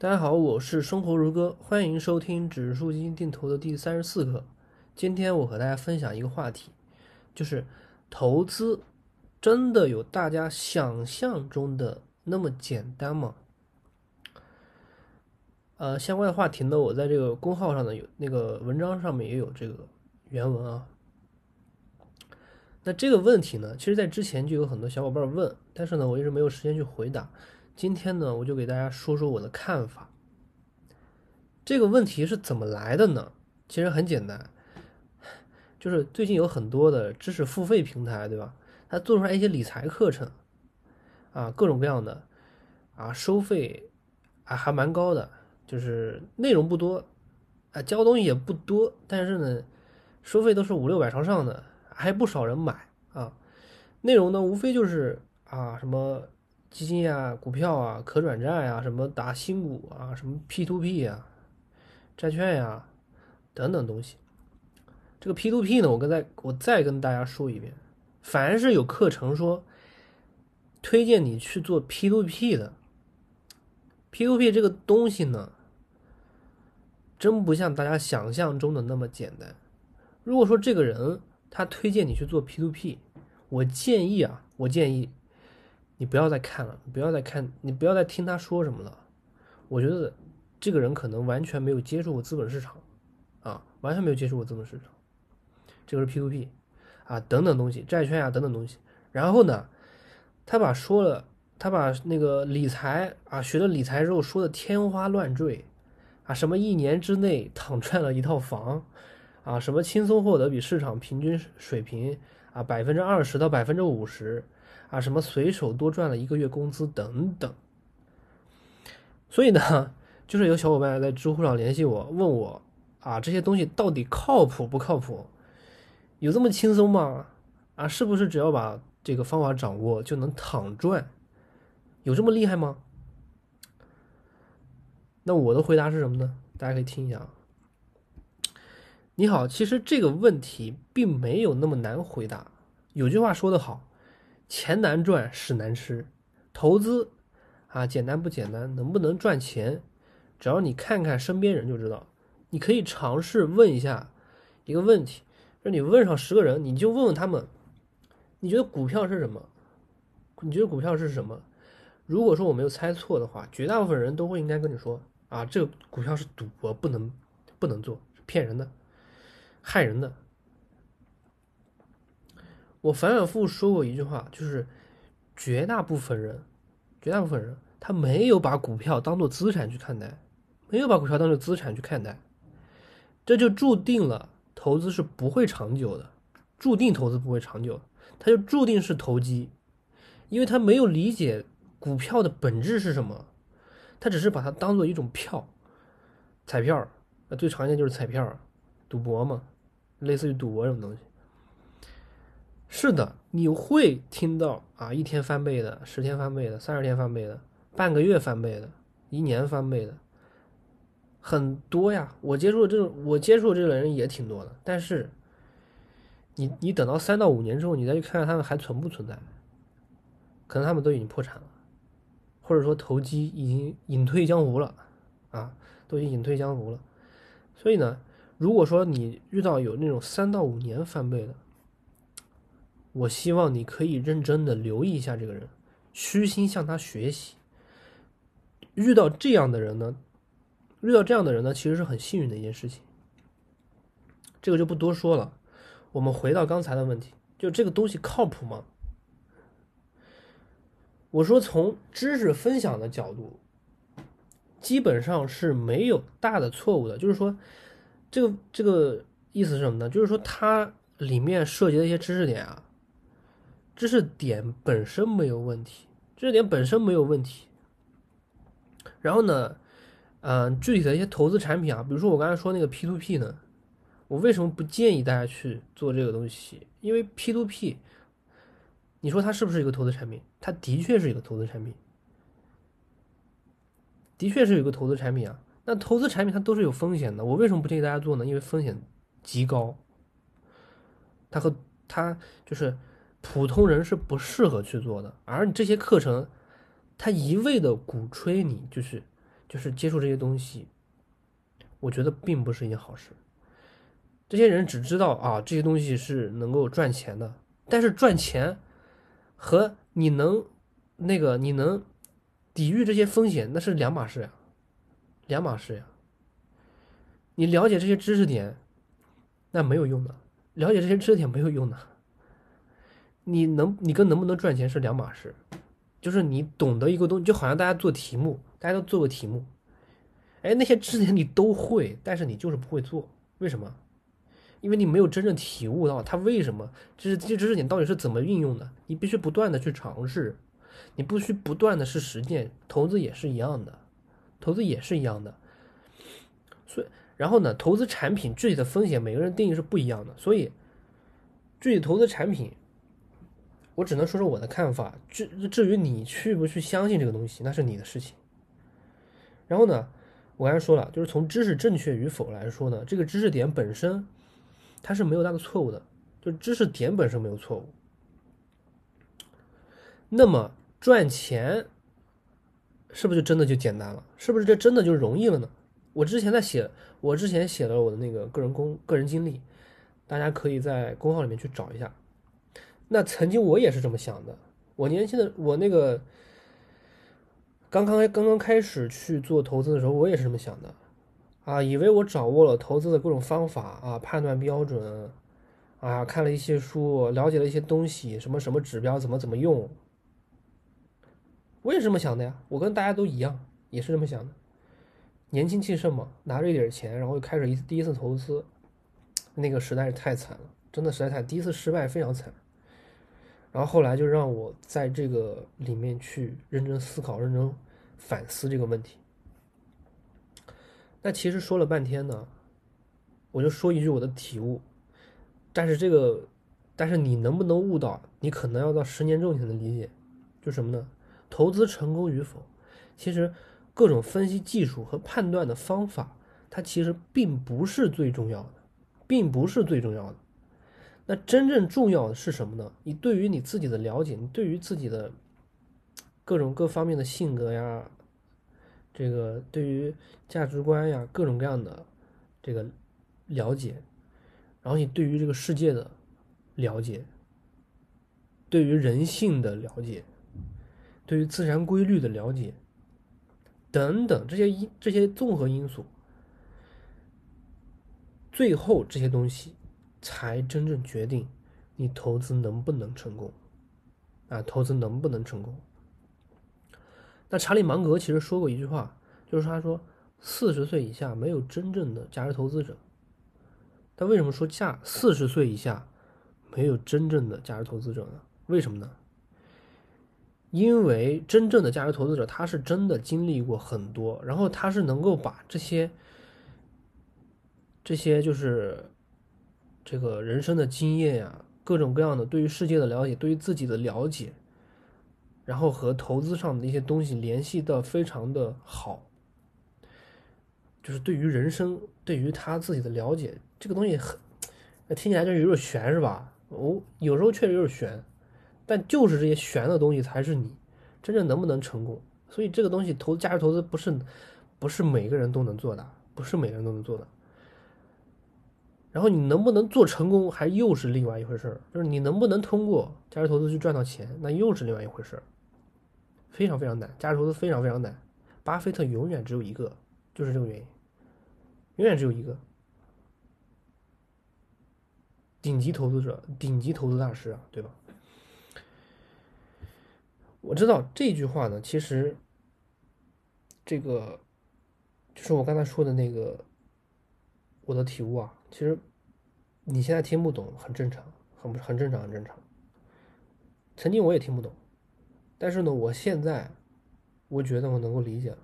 大家好，我是生活如歌，欢迎收听指数基金定投的第三十四课。今天我和大家分享一个话题，就是投资真的有大家想象中的那么简单吗？呃，相关的话题呢，我在这个公号上呢有那个文章上面也有这个原文啊。那这个问题呢，其实在之前就有很多小伙伴问，但是呢，我一直没有时间去回答。今天呢，我就给大家说说我的看法。这个问题是怎么来的呢？其实很简单，就是最近有很多的知识付费平台，对吧？它做出来一些理财课程，啊，各种各样的，啊，收费啊还蛮高的，就是内容不多，啊，教东西也不多，但是呢，收费都是五六百朝上的，还不少人买啊。内容呢，无非就是啊什么。基金呀、股票啊、可转债呀、什么打新股啊、什么 P to P 呀、债券呀等等东西。这个 P to P 呢，我刚才我再跟大家说一遍，凡是有课程说推荐你去做 P to P 的，P to P 这个东西呢，真不像大家想象中的那么简单。如果说这个人他推荐你去做 P to P，我建议啊，我建议。你不要再看了，你不要再看，你不要再听他说什么了。我觉得这个人可能完全没有接触过资本市场，啊，完全没有接触过资本市场。这个是 P to P，啊，等等东西，债券啊，等等东西。然后呢，他把说了，他把那个理财啊，学了理财之后说的天花乱坠，啊，什么一年之内躺赚了一套房，啊，什么轻松获得比市场平均水平啊百分之二十到百分之五十。啊，什么随手多赚了一个月工资等等，所以呢，就是有小伙伴在知乎上联系我，问我啊，这些东西到底靠谱不靠谱？有这么轻松吗？啊，是不是只要把这个方法掌握就能躺赚？有这么厉害吗？那我的回答是什么呢？大家可以听一下啊。你好，其实这个问题并没有那么难回答。有句话说得好。钱难赚，屎难吃。投资啊，简单不简单？能不能赚钱？只要你看看身边人就知道。你可以尝试问一下一个问题，就你问上十个人，你就问问他们，你觉得股票是什么？你觉得股票是什么？如果说我没有猜错的话，绝大部分人都会应该跟你说啊，这个股票是赌博，不能不能做，骗人的，害人的。我反反复复说过一句话，就是绝大部分人，绝大部分人他没有把股票当做资产去看待，没有把股票当做资产去看待，这就注定了投资是不会长久的，注定投资不会长久，他就注定是投机，因为他没有理解股票的本质是什么，他只是把它当做一种票，彩票，那最常见就是彩票，赌博嘛，类似于赌博这种东西。是的，你会听到啊，一天翻倍的，十天翻倍的，三十天翻倍的，半个月翻倍的，一年翻倍的，很多呀。我接触的这种，我接触的这种人也挺多的。但是，你你等到三到五年之后，你再去看看他们还存不存在，可能他们都已经破产了，或者说投机已经隐退江湖了，啊，都已经隐退江湖了。所以呢，如果说你遇到有那种三到五年翻倍的，我希望你可以认真的留意一下这个人，虚心向他学习。遇到这样的人呢，遇到这样的人呢，其实是很幸运的一件事情。这个就不多说了。我们回到刚才的问题，就这个东西靠谱吗？我说从知识分享的角度，基本上是没有大的错误的。就是说，这个这个意思是什么呢？就是说它里面涉及的一些知识点啊。知识点本身没有问题，知识点本身没有问题。然后呢，嗯，具体的一些投资产品啊，比如说我刚才说那个 P to P 呢，我为什么不建议大家去做这个东西？因为 P to P，你说它是不是一个投资产品？它的确是一个投资产品，的确是有个投资产品啊。那投资产品它都是有风险的，我为什么不建议大家做呢？因为风险极高，它和它就是。普通人是不适合去做的，而你这些课程，他一味的鼓吹你，就是就是接触这些东西，我觉得并不是一件好事。这些人只知道啊，这些东西是能够赚钱的，但是赚钱和你能那个你能抵御这些风险，那是两码事呀，两码事呀。你了解这些知识点，那没有用的；了解这些知识点没有用的。你能，你跟能不能赚钱是两码事。就是你懂得一个东西，就好像大家做题目，大家都做过题目，哎，那些知识点你都会，但是你就是不会做，为什么？因为你没有真正体悟到它为什么，就是这些知识点到底是怎么运用的。你必须不断的去尝试，你必须不断的是实践。投资也是一样的，投资也是一样的。所以，然后呢，投资产品具体的风险，每个人定义是不一样的。所以，具体投资产品，我只能说说我的看法。至至于你去不去相信这个东西，那是你的事情。然后呢，我刚才说了，就是从知识正确与否来说呢，这个知识点本身。它是没有大的错误的，就知识点本身没有错误。那么赚钱是不是就真的就简单了？是不是这真的就容易了呢？我之前在写，我之前写了我的那个个人公个人经历，大家可以在公号里面去找一下。那曾经我也是这么想的，我年轻的我那个刚刚刚刚开始去做投资的时候，我也是这么想的。啊，以为我掌握了投资的各种方法啊，判断标准，啊，看了一些书，了解了一些东西，什么什么指标怎么怎么用，我也是这么想的呀。我跟大家都一样，也是这么想的。年轻气盛嘛，拿着一点钱，然后又开始一第一次投资，那个实在是太惨了，真的实在太，第一次失败非常惨。然后后来就让我在这个里面去认真思考、认真反思这个问题。那其实说了半天呢，我就说一句我的体悟，但是这个，但是你能不能悟到？你可能要到十年之后才能理解，就什么呢？投资成功与否，其实各种分析技术和判断的方法，它其实并不是最重要的，并不是最重要的。那真正重要的是什么呢？你对于你自己的了解，你对于自己的各种各方面的性格呀。这个对于价值观呀，各种各样的这个了解，然后你对于这个世界的了解，对于人性的了解，对于自然规律的了解，等等这些因这些综合因素，最后这些东西才真正决定你投资能不能成功啊，投资能不能成功。那查理芒格其实说过一句话，就是他说，四十岁以下没有真正的价值投资者。他为什么说价四十岁以下没有真正的价值投资者呢？为什么呢？因为真正的价值投资者，他是真的经历过很多，然后他是能够把这些这些就是这个人生的经验呀，各种各样的对于世界的了解，对于自己的了解。然后和投资上的一些东西联系的非常的好，就是对于人生，对于他自己的了解，这个东西很，听起来就有点悬，是吧？哦，有时候确实有点悬，但就是这些悬的东西才是你真正能不能成功。所以这个东西投价值投资不是不是每个人都能做的，不是每个人都能做的。然后你能不能做成功，还又是另外一回事儿。就是你能不能通过价值投资去赚到钱，那又是另外一回事儿。非常非常难，价值投资非常非常难。巴菲特永远只有一个，就是这个原因，永远只有一个。顶级投资者，顶级投资大师啊，对吧？我知道这句话呢，其实这个就是我刚才说的那个我的体悟啊。其实你现在听不懂，很正常，很很正常，很正常。曾经我也听不懂。但是呢，我现在我觉得我能够理解了，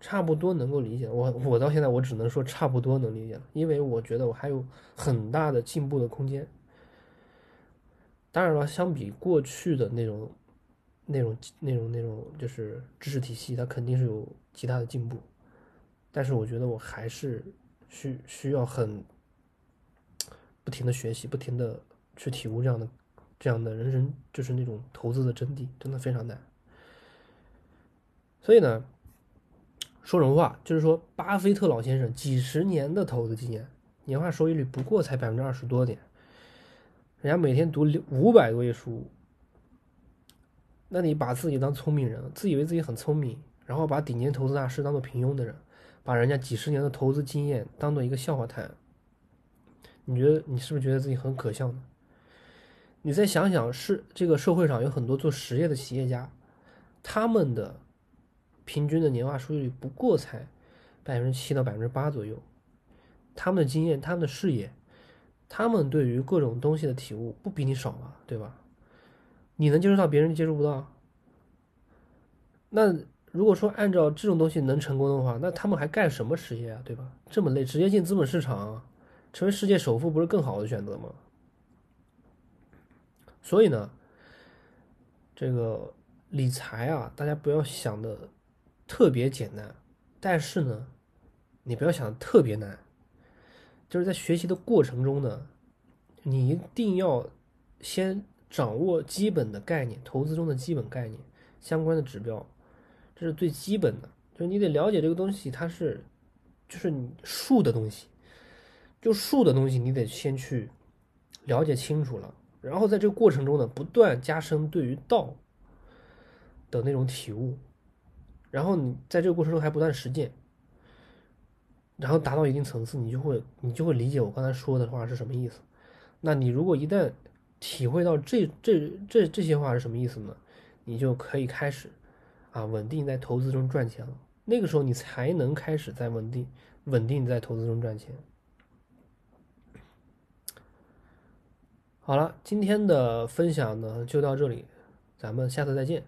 差不多能够理解。我我到现在我只能说差不多能理解了，因为我觉得我还有很大的进步的空间。当然了，相比过去的那种、那种、那种、那种，就是知识体系，它肯定是有极大的进步。但是我觉得我还是需需要很不停的学习，不停的去体悟这样的。这样的人生就是那种投资的真谛，真的非常难。所以呢，说什么话？就是说，巴菲特老先生几十年的投资经验，年化收益率不过才百分之二十多点，人家每天读五百多页书。那你把自己当聪明人，自以为自己很聪明，然后把顶尖投资大师当做平庸的人，把人家几十年的投资经验当做一个笑话谈，你觉得你是不是觉得自己很可笑呢？你再想想，是这个社会上有很多做实业的企业家，他们的平均的年化收益率不过才百分之七到百分之八左右，他们的经验、他们的视野、他们对于各种东西的体悟不比你少吗？对吧？你能接触到，别人接触不到。那如果说按照这种东西能成功的话，那他们还干什么实业啊？对吧？这么累，直接进资本市场，成为世界首富，不是更好的选择吗？所以呢，这个理财啊，大家不要想的特别简单，但是呢，你不要想的特别难。就是在学习的过程中呢，你一定要先。掌握基本的概念，投资中的基本概念，相关的指标，这是最基本的。就是你得了解这个东西，它是，就是你数的东西，就数的东西，你得先去了解清楚了。然后在这个过程中呢，不断加深对于道的那种体悟。然后你在这个过程中还不断实践，然后达到一定层次，你就会你就会理解我刚才说的话是什么意思。那你如果一旦体会到这这这这些话是什么意思呢？你就可以开始啊，稳定在投资中赚钱了。那个时候你才能开始在稳定稳定在投资中赚钱。好了，今天的分享呢就到这里，咱们下次再见。